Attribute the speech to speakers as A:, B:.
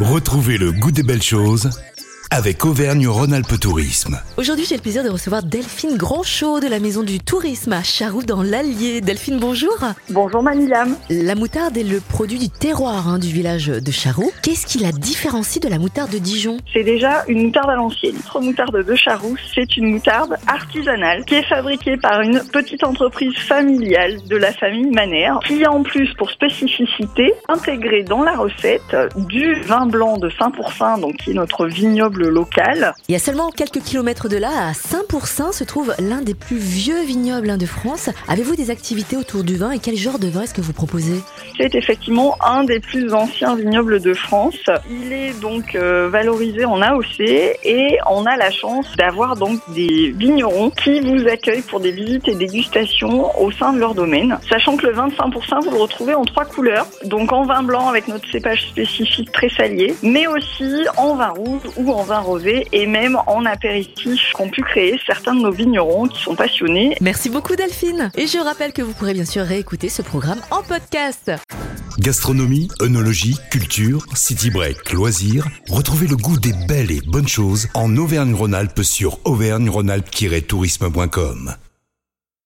A: Retrouvez le goût des belles choses avec Auvergne-Rhône-Alpes Tourisme.
B: Aujourd'hui, j'ai le plaisir de recevoir Delphine Grandchaud de la Maison du Tourisme à Charroux dans l'Allier. Delphine, bonjour.
C: Bonjour Manilam.
B: La moutarde est le produit du terroir hein, du village de Charroux. Qu'est-ce qui la différencie de la moutarde de Dijon?
C: C'est déjà une moutarde à l'ancienne. Notre moutarde de Charroux, c'est une moutarde artisanale qui est fabriquée par une petite entreprise familiale de la famille Manère qui a en plus pour spécificité intégré dans la recette du vin blanc de Saint-Pourçain, donc qui est notre vignoble local.
B: Il y a seulement quelques kilomètres de là, à Saint-Pourçain, se trouve l'un des plus vieux vignobles hein, de France. Avez-vous des activités autour du vin et quel genre de vin est-ce que vous proposez?
C: C'est effectivement un des plus anciens vignobles de France. Il est donc euh, valorisé en AOC et on a la chance d'avoir donc des vignerons qui vous accueillent pour des visites et dégustations au sein de leur domaine. Sachant que le 25%, vous le retrouvez en trois couleurs. Donc en vin blanc avec notre cépage spécifique très salier, mais aussi en vin rouge ou en vin rosé et même en apéritif qu'ont pu créer certains de nos vignerons qui sont passionnés.
B: Merci beaucoup Delphine. Et je rappelle que vous pourrez bien sûr réécouter ce programme en podcast.
A: Gastronomie, œnologie, culture, city break, loisirs. Retrouvez le goût des belles et bonnes choses en Auvergne-Rhône-Alpes sur auvergne-rhône-alpes-tourisme.com.